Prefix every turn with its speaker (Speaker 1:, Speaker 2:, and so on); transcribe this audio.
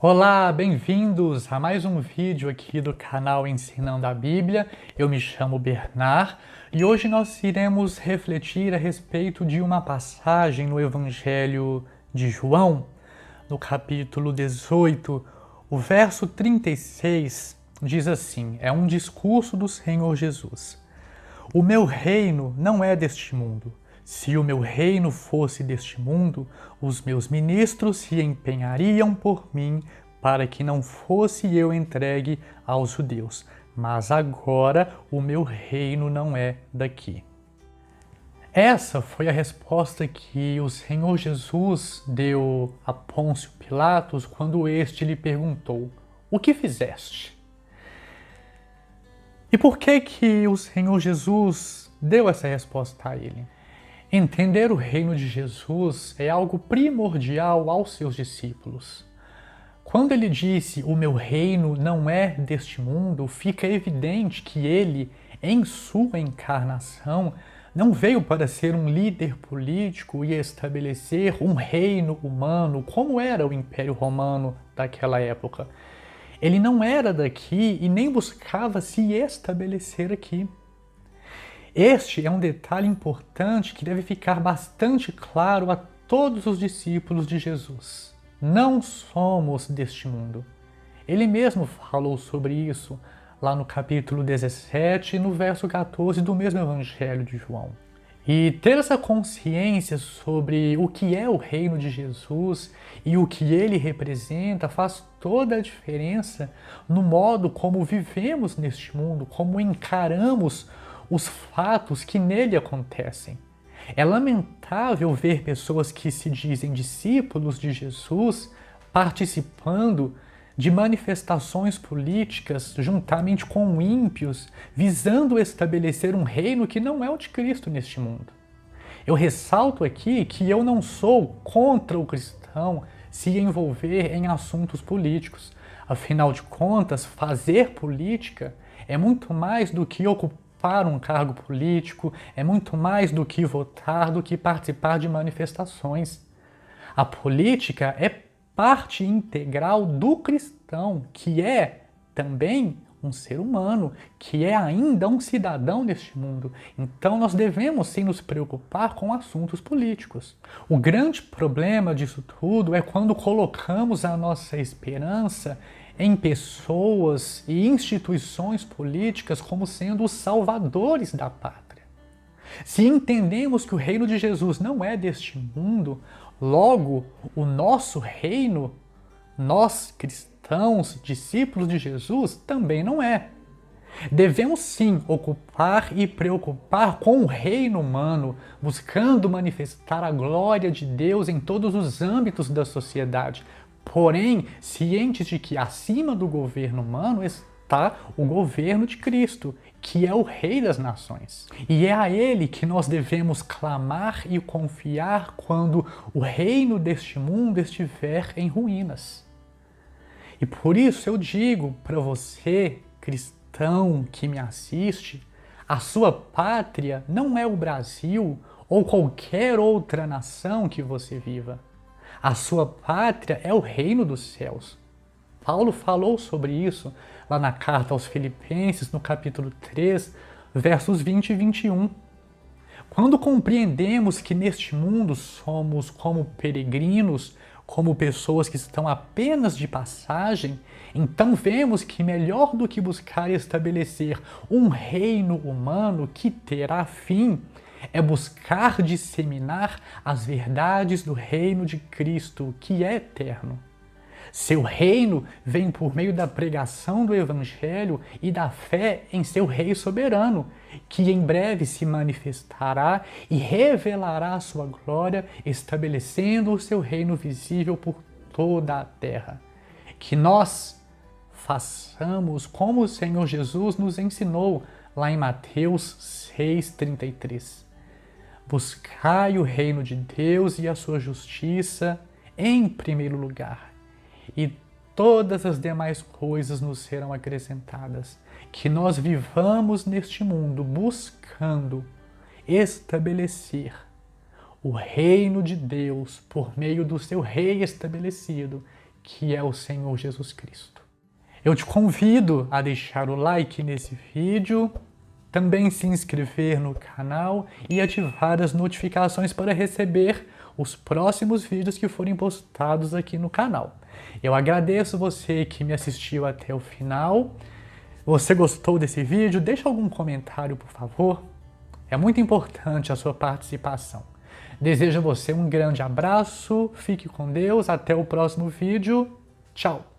Speaker 1: Olá, bem-vindos a mais um vídeo aqui do canal Ensinando a Bíblia. Eu me chamo Bernard e hoje nós iremos refletir a respeito de uma passagem no Evangelho de João, no capítulo 18, o verso 36 diz assim: é um discurso do Senhor Jesus. O meu reino não é deste mundo. Se o meu reino fosse deste mundo, os meus ministros se empenhariam por mim para que não fosse eu entregue aos judeus. Mas agora o meu reino não é daqui. Essa foi a resposta que o Senhor Jesus deu a Pôncio Pilatos quando este lhe perguntou: O que fizeste? E por que que o Senhor Jesus deu essa resposta a ele? Entender o reino de Jesus é algo primordial aos seus discípulos. Quando ele disse o meu reino não é deste mundo, fica evidente que ele, em sua encarnação, não veio para ser um líder político e estabelecer um reino humano como era o Império Romano daquela época. Ele não era daqui e nem buscava se estabelecer aqui. Este é um detalhe importante que deve ficar bastante claro a todos os discípulos de Jesus. Não somos deste mundo. Ele mesmo falou sobre isso lá no capítulo 17, no verso 14 do mesmo Evangelho de João. E ter essa consciência sobre o que é o reino de Jesus e o que ele representa faz toda a diferença no modo como vivemos neste mundo, como encaramos os fatos que nele acontecem. É lamentável ver pessoas que se dizem discípulos de Jesus participando de manifestações políticas juntamente com ímpios, visando estabelecer um reino que não é o de Cristo neste mundo. Eu ressalto aqui que eu não sou contra o cristão se envolver em assuntos políticos. Afinal de contas, fazer política é muito mais do que ocupar para um cargo político é muito mais do que votar, do que participar de manifestações. A política é parte integral do cristão, que é também um ser humano, que é ainda um cidadão neste mundo. Então nós devemos sim nos preocupar com assuntos políticos. O grande problema disso tudo é quando colocamos a nossa esperança em pessoas e instituições políticas como sendo os salvadores da pátria. Se entendemos que o reino de Jesus não é deste mundo, logo o nosso reino, nós cristãos, discípulos de Jesus, também não é. Devemos sim ocupar e preocupar com o reino humano, buscando manifestar a glória de Deus em todos os âmbitos da sociedade, porém cientes de que acima do governo humano está o governo de Cristo, que é o Rei das Nações. E é a Ele que nós devemos clamar e confiar quando o reino deste mundo estiver em ruínas. E por isso eu digo para você, cristão que me assiste, a sua pátria não é o Brasil ou qualquer outra nação que você viva. A sua pátria é o reino dos céus. Paulo falou sobre isso lá na carta aos Filipenses, no capítulo 3, versos 20 e 21. Quando compreendemos que neste mundo somos como peregrinos, como pessoas que estão apenas de passagem, então vemos que melhor do que buscar estabelecer um reino humano que terá fim, é buscar disseminar as verdades do reino de Cristo, que é eterno. Seu reino vem por meio da pregação do Evangelho e da fé em seu Rei soberano, que em breve se manifestará e revelará sua glória, estabelecendo o seu reino visível por toda a terra. Que nós façamos como o Senhor Jesus nos ensinou lá em Mateus 6,33. Buscai o reino de Deus e a sua justiça em primeiro lugar, e todas as demais coisas nos serão acrescentadas. Que nós vivamos neste mundo buscando estabelecer o reino de Deus por meio do seu rei estabelecido, que é o Senhor Jesus Cristo. Eu te convido a deixar o like nesse vídeo, também se inscrever no canal e ativar as notificações para receber os próximos vídeos que forem postados aqui no canal. Eu agradeço você que me assistiu até o final. Você gostou desse vídeo? Deixa algum comentário, por favor. É muito importante a sua participação. Desejo a você um grande abraço, fique com Deus, até o próximo vídeo. Tchau!